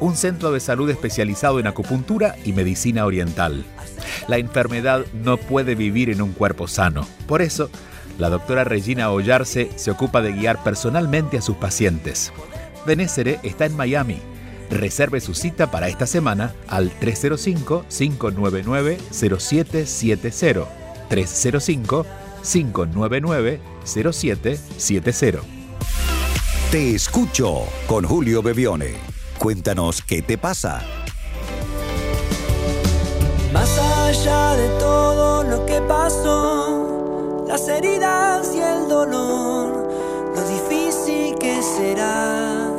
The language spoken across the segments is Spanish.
un centro de salud especializado en acupuntura y medicina oriental. La enfermedad no puede vivir en un cuerpo sano. Por eso, la doctora Regina Ollarse se ocupa de guiar personalmente a sus pacientes. Benésere está en Miami. Reserve su cita para esta semana al 305-599-0770. 305-599-0770. Te escucho con Julio Bebione. Cuéntanos qué te pasa. Más allá de todo lo que pasó, las heridas y el dolor, lo difícil que será.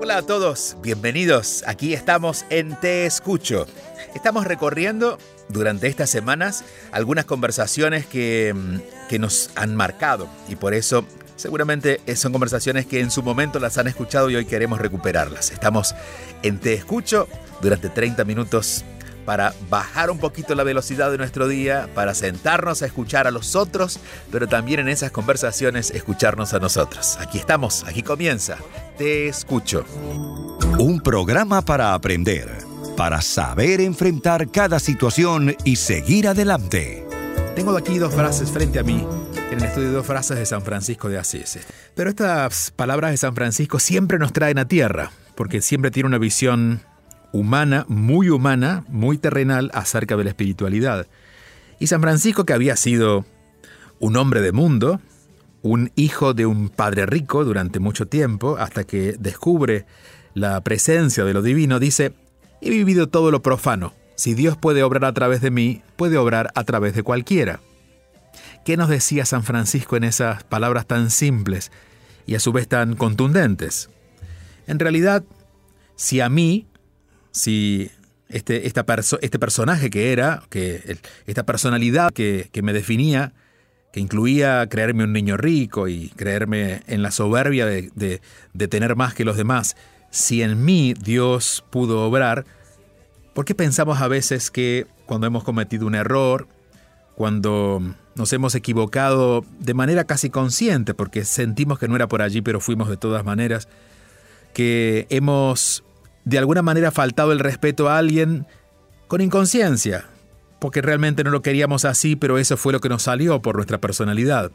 Hola a todos, bienvenidos. Aquí estamos en Te Escucho. Estamos recorriendo durante estas semanas algunas conversaciones que, mm, que nos han marcado y por eso seguramente son conversaciones que en su momento las han escuchado y hoy queremos recuperarlas. Estamos en Te Escucho durante 30 minutos para bajar un poquito la velocidad de nuestro día, para sentarnos a escuchar a los otros, pero también en esas conversaciones escucharnos a nosotros. Aquí estamos, aquí comienza. Te escucho. Un programa para aprender, para saber enfrentar cada situación y seguir adelante. Tengo aquí dos frases frente a mí en el estudio dos frases de San Francisco de Asís. Pero estas palabras de San Francisco siempre nos traen a tierra, porque siempre tiene una visión humana, muy humana, muy terrenal acerca de la espiritualidad. Y San Francisco, que había sido un hombre de mundo, un hijo de un padre rico durante mucho tiempo, hasta que descubre la presencia de lo divino, dice, he vivido todo lo profano. Si Dios puede obrar a través de mí, puede obrar a través de cualquiera. ¿Qué nos decía San Francisco en esas palabras tan simples y a su vez tan contundentes? En realidad, si a mí, si este, esta este personaje que era, que esta personalidad que, me definía, que incluía creerme un niño rico y creerme en la soberbia de, de, tener más que los demás, si en mí Dios pudo obrar, ¿por qué pensamos a veces que cuando hemos cometido un error, cuando nos hemos equivocado de manera casi consciente, porque sentimos que no era por allí, pero fuimos de todas maneras, que hemos de alguna manera faltado el respeto a alguien con inconsciencia, porque realmente no lo queríamos así, pero eso fue lo que nos salió por nuestra personalidad,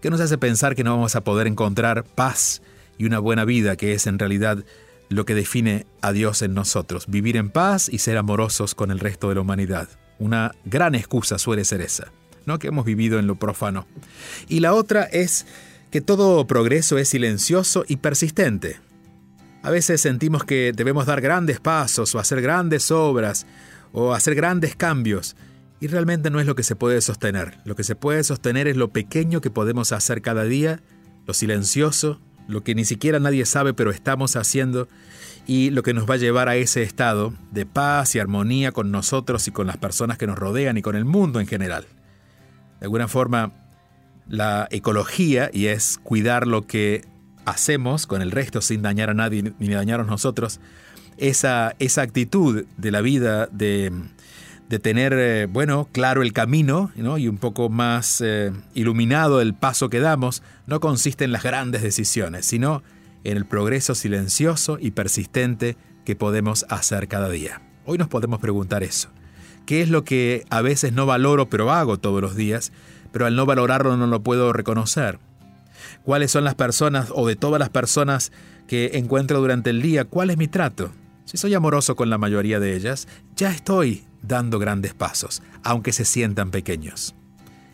que nos hace pensar que no vamos a poder encontrar paz y una buena vida, que es en realidad lo que define a Dios en nosotros, vivir en paz y ser amorosos con el resto de la humanidad. Una gran excusa suele ser esa, ¿no? que hemos vivido en lo profano. Y la otra es que todo progreso es silencioso y persistente. A veces sentimos que debemos dar grandes pasos o hacer grandes obras o hacer grandes cambios y realmente no es lo que se puede sostener. Lo que se puede sostener es lo pequeño que podemos hacer cada día, lo silencioso, lo que ni siquiera nadie sabe pero estamos haciendo y lo que nos va a llevar a ese estado de paz y armonía con nosotros y con las personas que nos rodean y con el mundo en general. De alguna forma, la ecología, y es cuidar lo que hacemos con el resto sin dañar a nadie ni dañarnos nosotros, esa, esa actitud de la vida de, tener, eh, bueno, claro el camino y un poco más eh, iluminado el paso que damos, no consiste en las grandes decisiones, sino el progreso silencioso y persistente que podemos hacer cada día. Hoy nos podemos preguntar eso. ¿Qué es lo que a veces no valoro pero hago todos los días, pero al no valorarlo no lo puedo reconocer? cuáles son las personas o de todas las personas que encuentro durante el día, cuál es mi trato. Si soy amoroso con la mayoría de ellas, ya estoy dando grandes pasos, aunque se sientan pequeños.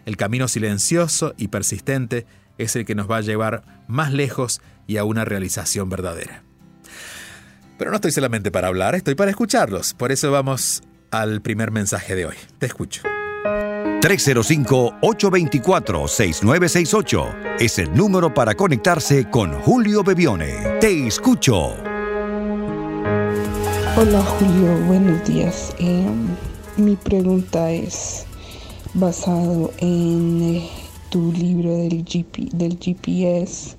El camino silencioso y persistente es el que nos va a llevar más lejos y a una realización verdadera. Pero no estoy solamente para hablar, estoy para escucharlos. Por eso vamos al primer mensaje de hoy. Te escucho. 305-824-6968 es el número para conectarse con Julio Bebione. Te escucho. Hola Julio, buenos días. Em, mi pregunta es, basado en eh, tu libro del, GPS,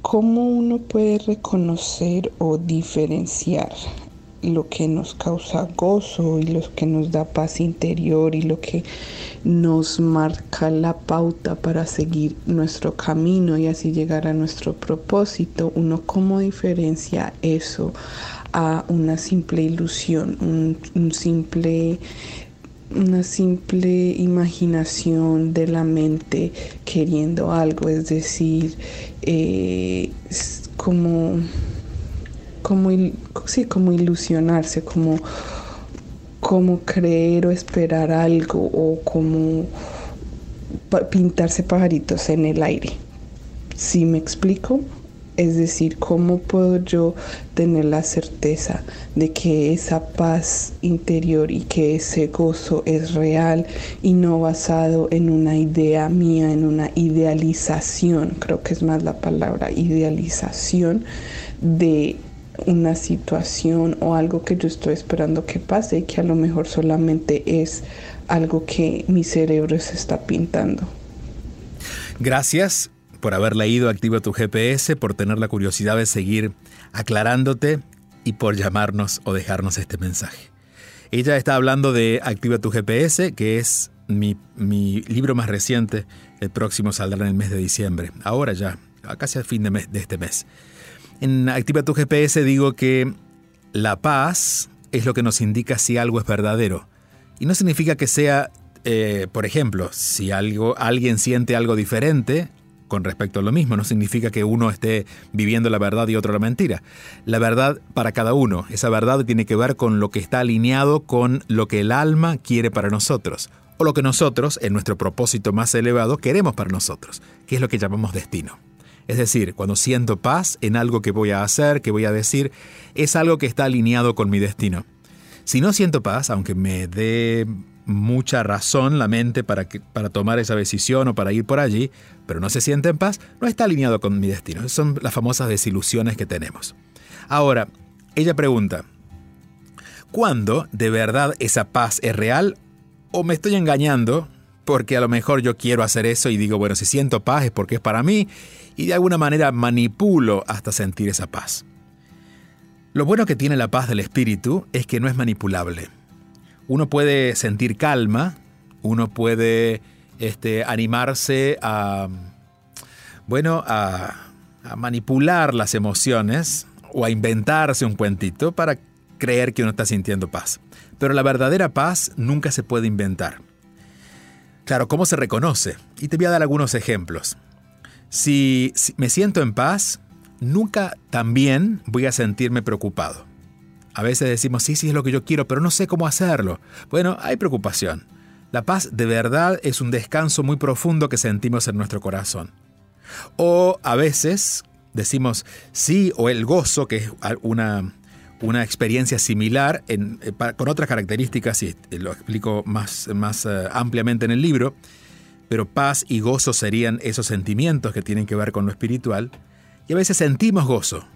¿cómo uno puede reconocer o diferenciar lo que nos causa gozo y lo que nos da paz interior y lo que nos marca la pauta para seguir nuestro camino y así llegar a nuestro propósito. Uno cómo diferencia eso a una simple ilusión, un, simple una simple imaginación de la mente queriendo algo, es decir, eh, como como, sí, como ilusionarse, como, como creer o esperar algo o como pintarse pajaritos en el aire. ¿Sí me explico? Es decir, ¿cómo puedo yo tener la certeza de que esa paz interior y que ese gozo es real y no basado en una idea mía, en una idealización, creo que es más la palabra idealización de una situación o algo que yo estoy esperando que pase y que a lo mejor solamente es algo que mi cerebro se está pintando. Gracias por haber leído Activa tu GPS, por tener la curiosidad de seguir aclarándote y por llamarnos o dejarnos este mensaje. Ella está hablando de Activa tu GPS, que es mi, mi libro más reciente. El próximo saldrá en el mes de diciembre. Ahora ya, casi al fin de, mes, de este mes. En Activa tu GPS digo que la paz es lo que nos indica si algo es verdadero. Y no significa que sea, eh, por ejemplo, si algo, alguien siente algo diferente con respecto a lo mismo, no significa que uno esté viviendo la verdad y otro la mentira. La verdad para cada uno, esa verdad tiene que ver con lo que está alineado con lo que el alma quiere para nosotros, o lo que nosotros, en nuestro propósito más elevado, queremos para nosotros, que es lo que llamamos destino. Es decir, cuando siento paz en algo que voy a hacer, que voy a decir, es algo que está alineado con mi destino. Si no siento paz, aunque me dé mucha razón la mente para, para tomar esa decisión o para ir por allí, pero no se siente en paz, no está alineado con mi destino. Son las famosas desilusiones que tenemos. Ahora, ella pregunta, ¿cuándo de verdad esa paz es real o me estoy engañando? Porque a lo mejor yo quiero hacer eso y digo, bueno, si siento paz es porque es para mí y de alguna manera manipulo hasta sentir esa paz. Lo bueno que tiene la paz del espíritu es que no es manipulable. Uno puede sentir calma, uno puede este, animarse a, bueno, a, a manipular las emociones o a inventarse un cuentito para creer que uno está sintiendo paz. Pero la verdadera paz nunca se puede inventar. Claro, ¿cómo se reconoce? Y te voy a dar algunos ejemplos. Si, me siento en paz, nunca también voy a sentirme preocupado. A veces decimos, sí, sí, es lo que yo quiero, pero no sé cómo hacerlo. Bueno, hay preocupación. La paz de verdad es un descanso muy profundo que sentimos en nuestro corazón. O a veces decimos sí o el gozo, que es una, una experiencia similar eh, con otras características, y lo explico más, más eh, ampliamente en el libro, pero paz y gozo serían esos sentimientos que tienen que ver con lo espiritual, y a veces sentimos gozo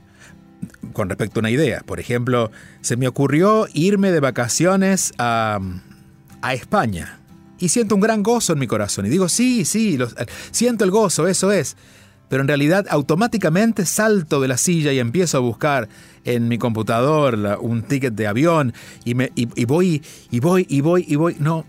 con respecto a una idea. Por ejemplo, se me ocurrió irme de vacaciones a, España y siento un gran gozo en mi corazón y digo, sí, sí, siento el gozo, eso es. Pero en realidad automáticamente salto de la silla y empiezo a buscar en mi computador un ticket de avión y, me, y voy y voy y voy y voy. No,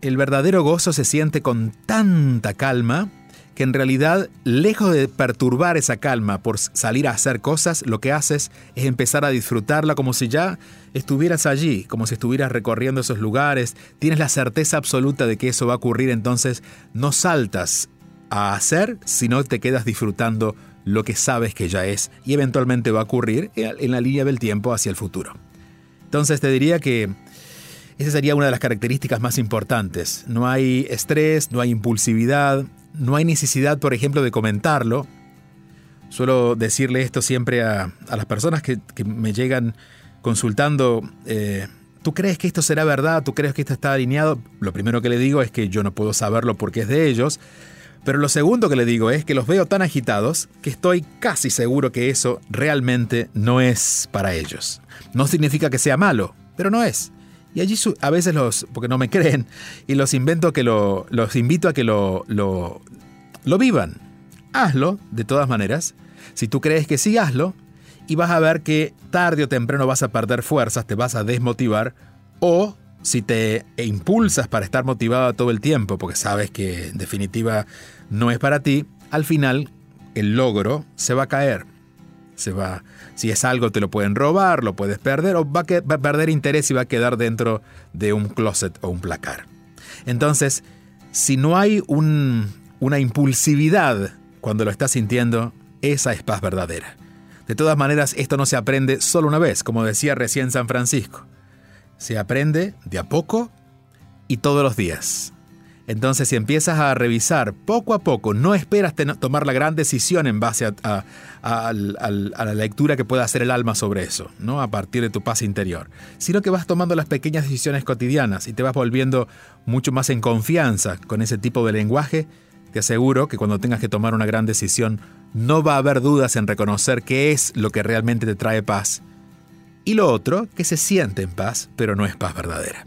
el verdadero gozo se siente con tanta calma que en realidad, lejos de perturbar esa calma por salir a hacer cosas, lo que haces es empezar a disfrutarla como si ya estuvieras allí, como si estuvieras recorriendo esos lugares, tienes la certeza absoluta de que eso va a ocurrir, entonces no saltas a hacer, sino te quedas disfrutando lo que sabes que ya es y eventualmente va a ocurrir en la línea del tiempo hacia el futuro. Entonces te diría que esa sería una de las características más importantes. No hay estrés, no hay impulsividad, no hay necesidad, por ejemplo, de comentarlo. Suelo decirle esto siempre a, las personas que, me llegan consultando, eh, ¿tú crees que esto será verdad? ¿Tú crees que esto está alineado? Lo primero que le digo es que yo no puedo saberlo porque es de ellos. Pero lo segundo que le digo es que los veo tan agitados que estoy casi seguro que eso realmente no es para ellos. No significa que sea malo, pero no es. Y allí a veces los, porque no me creen, y los invento que lo, los invito a que lo, lo, lo vivan. Hazlo, de todas maneras. Si tú crees que sí, hazlo, y vas a ver que tarde o temprano vas a perder fuerzas, te vas a desmotivar, o si te impulsas para estar motivado todo el tiempo, porque sabes que en definitiva no es para ti, al final el logro se va a caer. Se va, si es algo te lo pueden robar, lo puedes perder o va a, perder interés y va a quedar dentro de un closet o un placar. Entonces, si no hay una impulsividad cuando lo estás sintiendo, esa es paz verdadera. De todas maneras, esto no se aprende solo una vez, como decía recién San Francisco. Se aprende de a poco y todos los días. Entonces, si empiezas a revisar poco a poco, no esperas tomar la gran decisión en base a, la lectura que pueda hacer el alma sobre eso, ¿no? a partir de tu paz interior, sino que vas tomando las pequeñas decisiones cotidianas y te vas volviendo mucho más en confianza con ese tipo de lenguaje. Te aseguro que cuando tengas que tomar una gran decisión, no va a haber dudas en reconocer qué es lo que realmente te trae paz. Y lo otro, que se siente en paz, pero no es paz verdadera.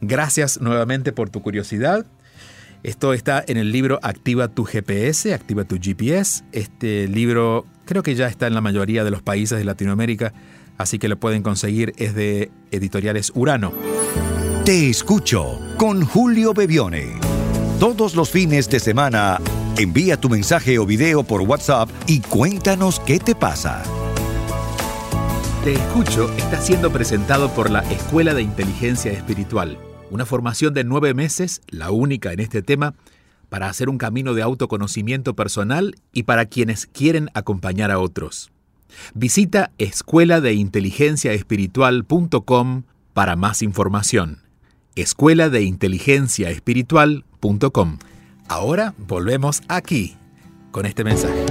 Gracias nuevamente por tu curiosidad. Esto está en el libro Activa tu GPS, Activa tu GPS. Este libro creo que ya está en la mayoría de los países de Latinoamérica, así que lo pueden conseguir, es de editoriales Urano. Te escucho con Julio Bebione. Todos los fines de semana, envía tu mensaje o video por WhatsApp y cuéntanos qué te pasa. Te escucho está siendo presentado por la Escuela de Inteligencia Espiritual una formación de nueve meses, la única en este tema, para hacer un camino de autoconocimiento personal y para quienes quieren acompañar a otros. Visita escuela de inteligencia espiritual.com para más información. Escuela de inteligencia espiritual.com. Ahora volvemos aquí con este mensaje.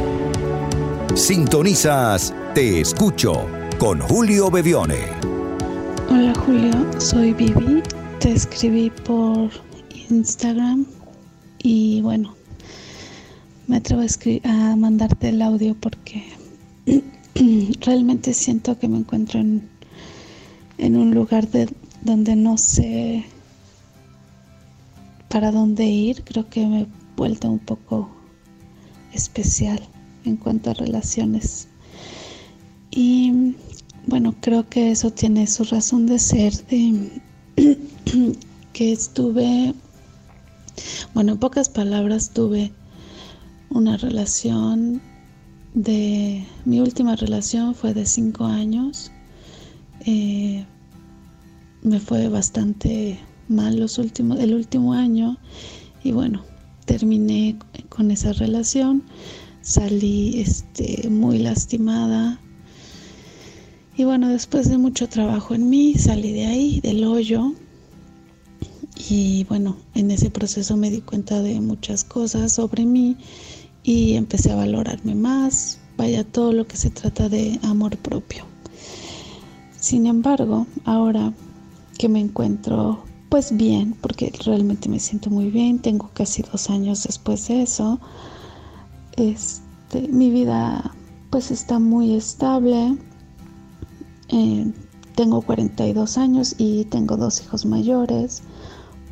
Sintonizas Te Escucho con Julio Bevione. Hola Julio, soy Vivi te escribí por Instagram y bueno, me atrevo a, mandarte el audio porque realmente siento que me encuentro en, en un lugar de, donde no sé para dónde ir. Creo que me he vuelto un poco especial en cuanto a relaciones. Y bueno, creo que eso tiene su razón de ser de que estuve, bueno, en pocas palabras, tuve una relación de, mi última relación fue de cinco años. Eh, me fue bastante mal los últimos, el último año y bueno, terminé con esa relación, salí este, muy lastimada, y bueno, después de mucho trabajo en mí, salí de ahí, del hoyo. Y bueno, en ese proceso me di cuenta de muchas cosas sobre mí y empecé a valorarme más. Vaya todo lo que se trata de amor propio. Sin embargo, ahora que me encuentro pues bien, porque realmente me siento muy bien, tengo casi dos años después de eso, este, mi vida pues está muy estable, eh, tengo 42 años y tengo dos hijos mayores,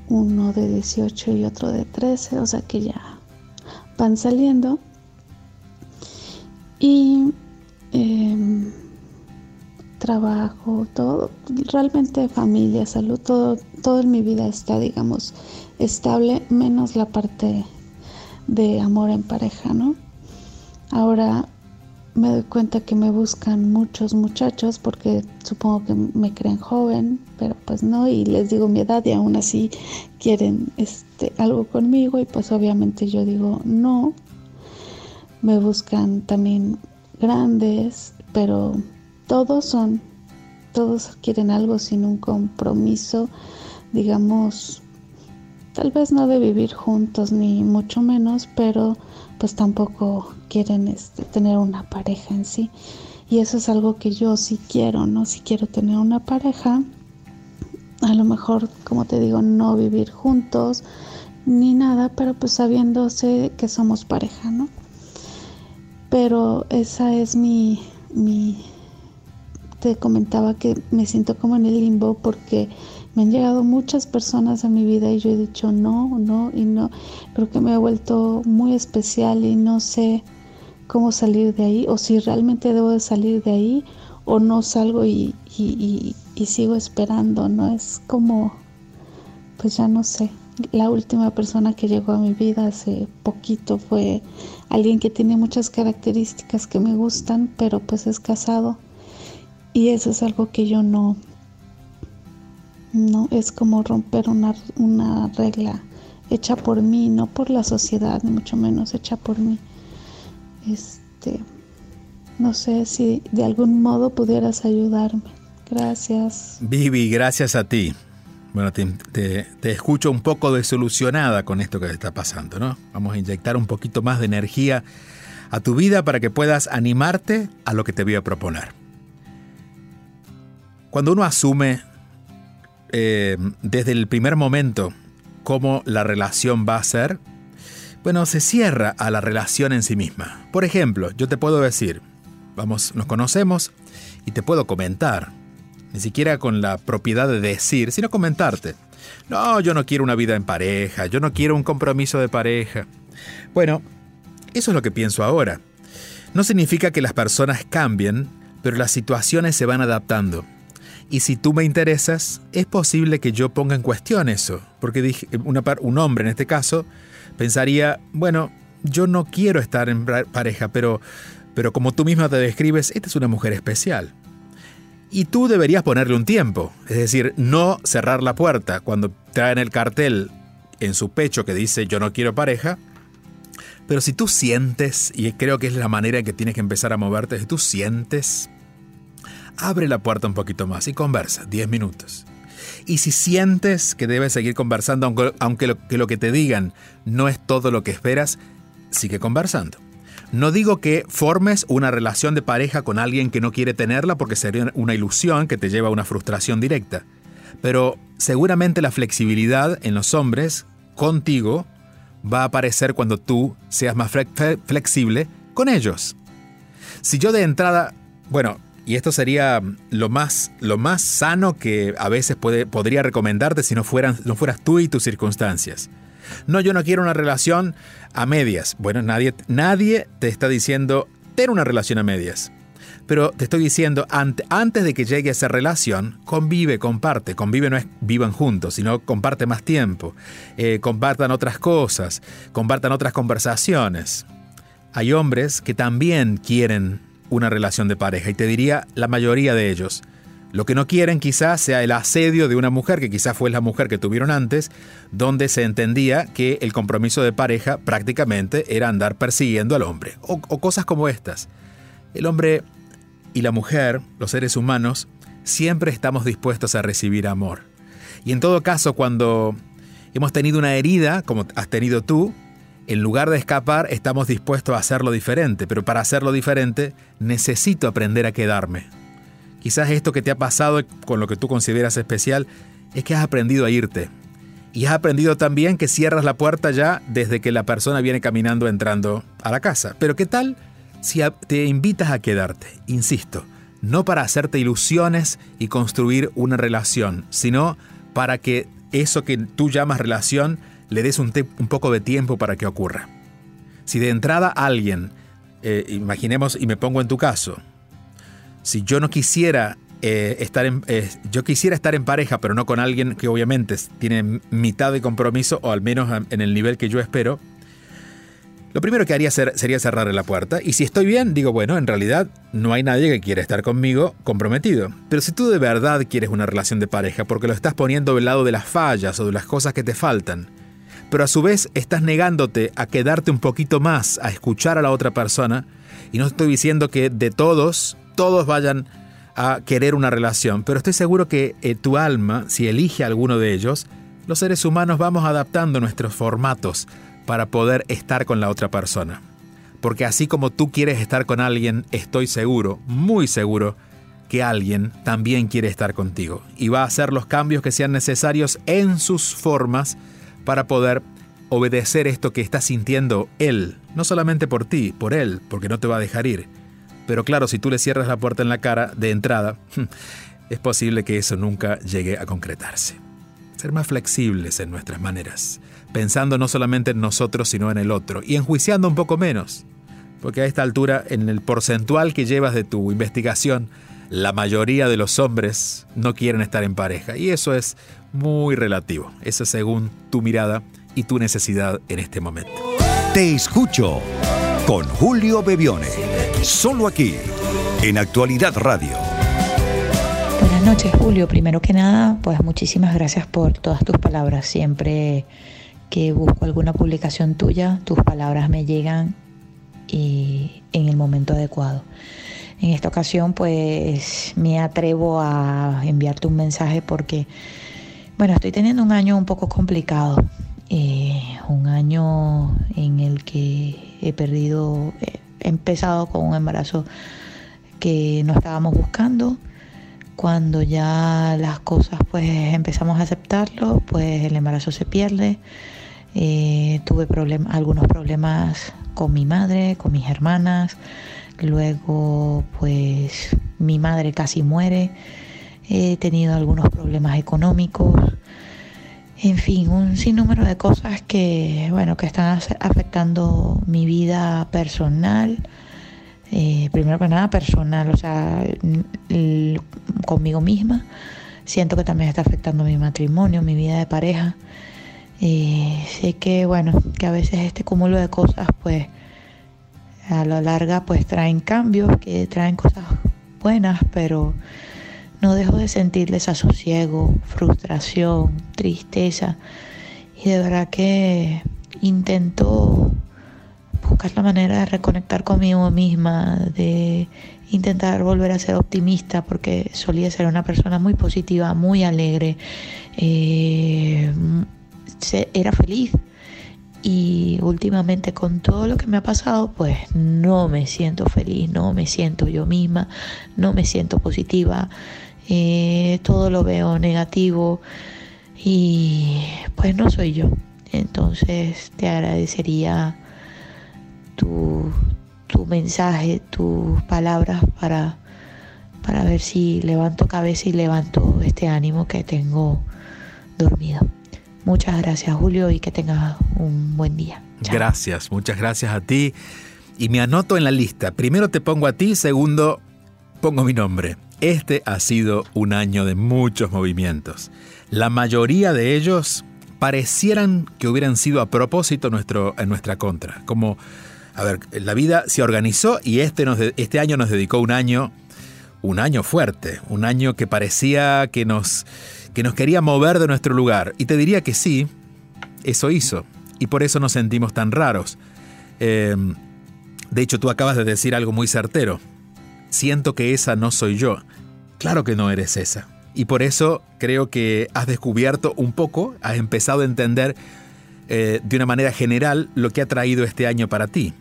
uno de 18 y otro de 13, o sea que ya van saliendo. Y em, trabajo, todo, realmente familia, salud, todo, todo en mi vida está, digamos, estable, menos la parte de amor en pareja, ¿no? Ahora me doy cuenta que me buscan muchos muchachos porque supongo que me creen joven, pero pues no, y les digo mi edad y aún así quieren este, algo conmigo y pues obviamente yo digo no. Me buscan también grandes, pero todos son, todos quieren algo sin un compromiso, digamos, tal vez no de vivir juntos ni mucho menos, pero pues tampoco quieren este, tener una pareja en sí. Y eso es algo que yo sí quiero, ¿no? Si quiero tener una pareja, a lo mejor, como te digo, no vivir juntos ni nada, pero pues sabiéndose que somos pareja, ¿no? Pero esa es mi, mi, te comentaba que me siento como en el limbo porque Me han llegado muchas personas a mi vida y yo he dicho no, no y no. Creo que me ha vuelto muy especial y no sé cómo salir de ahí o si realmente debo de salir de ahí o no salgo y, y sigo esperando, ¿no? Es como, pues ya no sé. La última persona que llegó a mi vida hace poquito fue alguien que tiene muchas características que me gustan, pero pues es casado. Y eso es algo que yo no, no, es como romper una, una regla hecha por mí, no por la sociedad, ni mucho menos hecha por mí. Este, no sé si de algún modo pudieras ayudarme. Gracias. Vivi, gracias a ti. Bueno, te, te, escucho un poco desilusionada con esto que te está pasando, ¿no? Vamos a inyectar un poquito más de energía a tu vida para que puedas animarte a lo que te voy a proponer. Cuando uno asume eh, desde el primer momento cómo la relación va a ser, bueno, se cierra a la relación en sí misma. Por ejemplo, yo te puedo decir, vamos, nos conocemos y te puedo comentar, ni siquiera con la propiedad de decir, sino comentarte. No, yo no quiero una vida en pareja, yo no quiero un compromiso de pareja. Bueno, eso es lo que pienso ahora. No significa que las personas cambien, pero las situaciones se van adaptando. Y si tú me interesas, es posible que yo ponga en cuestión eso, porque dije, un hombre en este caso pensaría, bueno, yo no quiero estar en pareja, pero, pero como tú misma te describes, esta es una mujer especial. Y tú deberías ponerle un tiempo, es decir, no cerrar la puerta cuando traen el cartel en su pecho que dice yo no quiero pareja, pero si tú sientes, y creo que es la manera en que tienes que empezar a moverte, si tú sientes abre la puerta un poquito más y conversa, 10 minutos. Y si sientes que debes seguir conversando, aunque, lo, que lo que te digan no es todo lo que esperas, sigue conversando. No digo que formes una relación de pareja con alguien que no quiere tenerla porque sería una ilusión que te lleva a una frustración directa. Pero seguramente la flexibilidad en los hombres contigo va a aparecer cuando tú seas más flexible con ellos. Si yo de entrada, bueno, y esto sería lo más, lo más sano que a veces puede, podría recomendarte si no, fueran, no fueras tú y tus circunstancias. No, yo no quiero una relación a medias. Bueno, nadie, nadie te está diciendo tener una relación a medias. Pero te estoy diciendo, antes de que llegue a esa relación, convive, comparte. Convive no es vivan juntos, sino comparte más tiempo. Eh, compartan otras cosas, compartan otras conversaciones. Hay hombres que también quieren una relación de pareja y te diría la mayoría de ellos. Lo que no quieren quizás sea el asedio de una mujer, que quizás fue la mujer que tuvieron antes, donde se entendía que el compromiso de pareja prácticamente era andar persiguiendo al hombre, o, cosas como estas. El hombre y la mujer, los seres humanos, siempre estamos dispuestos a recibir amor. Y en todo caso, cuando hemos tenido una herida, como has tenido tú, en lugar de escapar, estamos dispuestos a hacerlo diferente, pero para hacerlo diferente necesito aprender a quedarme. Quizás esto que te ha pasado con lo que tú consideras especial es que has aprendido a irte. Y has aprendido también que cierras la puerta ya desde que la persona viene caminando entrando a la casa. Pero ¿qué tal si te invitas a quedarte? Insisto, no para hacerte ilusiones y construir una relación, sino para que eso que tú llamas relación le des un, poco de tiempo para que ocurra. Si de entrada alguien, eh, imaginemos y me pongo en tu caso, si yo no quisiera eh, estar en, eh, yo quisiera estar en pareja, pero no con alguien que obviamente tiene mitad de compromiso o al menos en el nivel que yo espero, lo primero que haría sería cerrarle la puerta y si estoy bien, digo, bueno, en realidad no hay nadie que quiera estar conmigo comprometido. Pero si tú de verdad quieres una relación de pareja porque lo estás poniendo del lado de las fallas o de las cosas que te faltan, pero a su vez estás negándote a quedarte un poquito más, a escuchar a la otra persona. Y no estoy diciendo que de todos, todos vayan a querer una relación, pero estoy seguro que eh, tu alma, si elige a alguno de ellos, los seres humanos vamos adaptando nuestros formatos para poder estar con la otra persona. Porque así como tú quieres estar con alguien, estoy seguro, muy seguro, que alguien también quiere estar contigo y va a hacer los cambios que sean necesarios en sus formas para poder obedecer esto que está sintiendo Él, no solamente por ti, por Él, porque no te va a dejar ir. Pero claro, si tú le cierras la puerta en la cara de entrada, es posible que eso nunca llegue a concretarse. ser más flexibles en nuestras maneras, pensando no solamente en nosotros, sino en el otro, y enjuiciando un poco menos, porque a esta altura, en el porcentual que llevas de tu investigación, la mayoría de los hombres no quieren estar en pareja, y eso es muy relativo, eso es según tu mirada y tu necesidad en este momento. Te escucho con Julio Bebione, solo aquí, en Actualidad Radio. Buenas noches, Julio. Primero que nada, pues muchísimas gracias por todas tus palabras. Siempre que busco alguna publicación tuya, tus palabras me llegan y en el momento adecuado. En esta ocasión, pues me atrevo a enviarte un mensaje porque, bueno, estoy teniendo un año un poco complicado. Eh, un año en el que he perdido, he empezado con un embarazo que no estábamos buscando. Cuando ya las cosas pues empezamos a aceptarlo, pues el embarazo se pierde. Eh, tuve algunos problemas con mi madre, con mis hermanas. Luego pues mi madre casi muere. He tenido algunos problemas económicos en fin, un sinnúmero de cosas que, bueno, que están afectando mi vida personal. Eh, primero que nada personal, o sea, conmigo misma. Siento que también está afectando mi matrimonio, mi vida de pareja. Eh, sé que, bueno, que a veces este cúmulo de cosas, pues, a la larga, pues traen cambios, que traen cosas buenas, pero no dejo de sentir desasosiego, frustración, tristeza y de verdad que intento buscar la manera de reconectar conmigo misma, de intentar volver a ser optimista porque solía ser una persona muy positiva, muy alegre, eh, era feliz y últimamente con todo lo que me ha pasado pues no me siento feliz, no me siento yo misma, no me siento positiva. Eh, todo lo veo negativo y pues no soy yo. Entonces te agradecería tu, tu mensaje, tus palabras para, para ver si levanto cabeza y levanto este ánimo que tengo dormido. Muchas gracias Julio y que tengas un buen día. Gracias, muchas gracias a ti. Y me anoto en la lista. Primero te pongo a ti, segundo pongo mi nombre. Este ha sido un año de muchos movimientos. La mayoría de ellos parecieran que hubieran sido a propósito nuestro, en nuestra contra. Como, a ver, la vida se organizó y este, este año nos dedicó un año, un año fuerte, un año que parecía que nos, que nos quería mover de nuestro lugar. Y te diría que sí, eso hizo. Y por eso nos sentimos tan raros. Em, de hecho, tú acabas de decir algo muy certero siento que esa no soy yo. Claro que no eres esa. Y por eso creo que has descubierto un poco, has empezado a entender eh, de una manera general lo que ha traído este año para ti.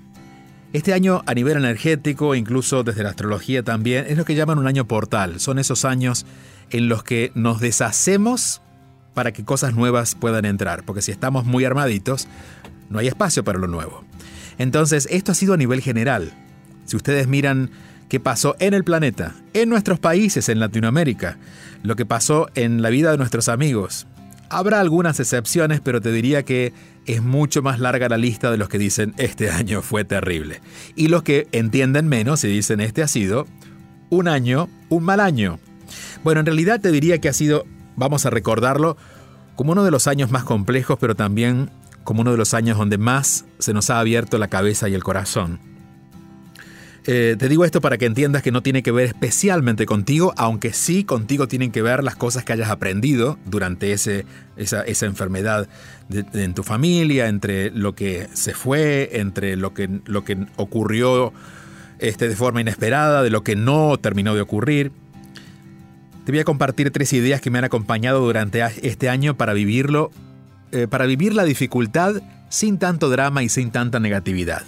Este año a nivel energético, incluso desde la astrología también, es lo que llaman un año portal. Son esos años en los que nos deshacemos para que cosas nuevas puedan entrar, porque si estamos muy armaditos, no hay espacio para lo nuevo. Entonces, esto ha sido a nivel general. Si ustedes miran qué pasó en el planeta, en nuestros países, en Latinoamérica, lo que pasó en la vida de nuestros amigos. Habrá algunas excepciones, pero te diría que es mucho más larga la lista de los que dicen este año fue terrible. Y los que entienden menos y dicen este ha sido un año, un mal año. Bueno, en realidad te diría que ha sido, vamos a recordarlo, como uno de los años más complejos, pero también como uno de los años donde más se nos ha abierto la cabeza y el corazón. Eh, te digo esto para que entiendas que no tiene que ver especialmente contigo, aunque sí contigo tienen que ver las cosas que hayas aprendido durante ese, esa, enfermedad en tu familia, entre lo que se fue, entre lo que, lo que ocurrió este, de forma inesperada, de lo que no terminó de ocurrir. Te voy a compartir tres ideas que me han acompañado durante este año para vivirlo, eh, para vivir la dificultad sin tanto drama y sin tanta negatividad.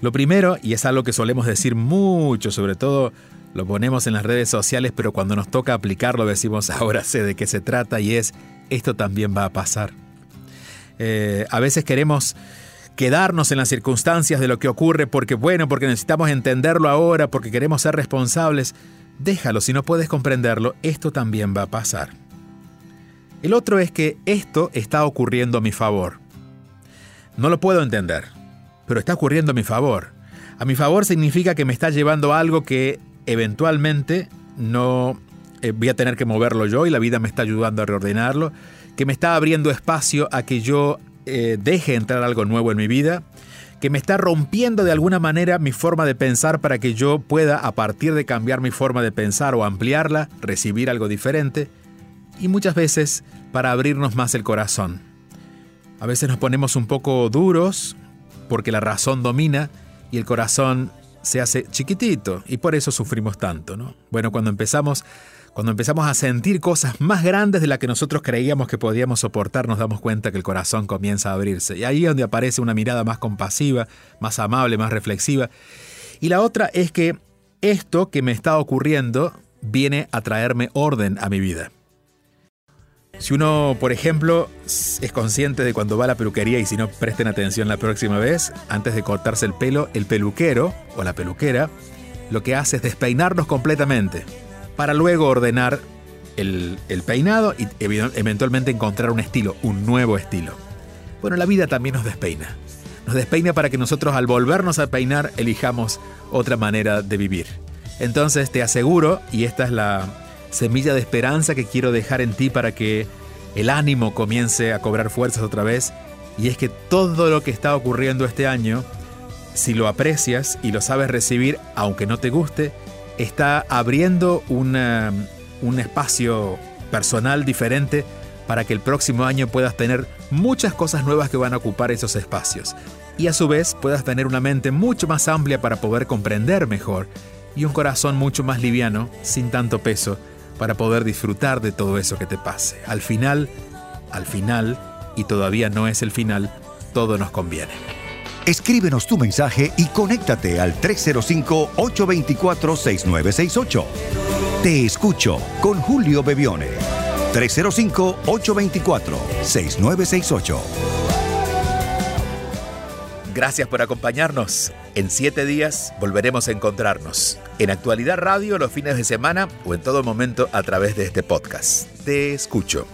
Lo primero, y es algo que solemos decir mucho, sobre todo lo ponemos en las redes sociales, pero cuando nos toca aplicarlo decimos ahora sé de qué se trata y es esto también va a pasar. Eh, a veces queremos quedarnos en las circunstancias de lo que ocurre porque bueno, porque necesitamos entenderlo ahora, porque queremos ser responsables. Déjalo, si no puedes comprenderlo, esto también va a pasar. El otro es que esto está ocurriendo a mi favor. No lo puedo entender, pero está ocurriendo a mi favor. A mi favor significa que me está llevando algo que eventualmente no eh, voy a tener que moverlo yo y la vida me está ayudando a reordenarlo, que me está abriendo espacio a que yo eh, deje entrar algo nuevo en mi vida, que me está rompiendo de alguna manera mi forma de pensar para que yo pueda, a partir de cambiar mi forma de pensar o ampliarla, recibir algo diferente, y muchas veces para abrirnos más el corazón. A veces nos ponemos un poco duros porque la razón domina y el corazón se hace chiquitito y por eso sufrimos tanto, ¿no? Bueno, cuando empezamos cuando empezamos a sentir cosas más grandes de las que nosotros creíamos que podíamos soportar, nos damos cuenta que el corazón comienza a abrirse. Y ahí es donde aparece una mirada más compasiva, más amable, más reflexiva. Y la otra es que esto que me está ocurriendo viene a traerme orden a mi vida. Si uno, por ejemplo, es consciente de cuando va a la peluquería y si no presten atención la próxima vez, antes de cortarse el pelo, el peluquero o la peluquera lo que hace es despeinarnos completamente para luego ordenar el, peinado y eventualmente encontrar un estilo, un nuevo estilo. Bueno, la vida también nos despeina. Nos despeina para que nosotros al volvernos a peinar elijamos otra manera de vivir. Entonces te aseguro, y esta es la semilla de esperanza que quiero dejar en ti para que el ánimo comience a cobrar fuerzas otra vez, y es que todo lo que está ocurriendo este año, si lo aprecias y lo sabes recibir, aunque no te guste, está abriendo un espacio personal diferente para que el próximo año puedas tener muchas cosas nuevas que van a ocupar esos espacios. Y a su vez puedas tener una mente mucho más amplia para poder comprender mejor y un corazón mucho más liviano, sin tanto peso, para poder disfrutar de todo eso que te pase. Al final, al final, y todavía no es el final, todo nos conviene. Escríbenos tu mensaje y conéctate al 305-824-6968. Te escucho con Julio Bebione. 305-824-6968. Gracias por acompañarnos. En siete días volveremos a encontrarnos. En Actualidad Radio los fines de semana o en todo momento a través de este podcast. Te escucho.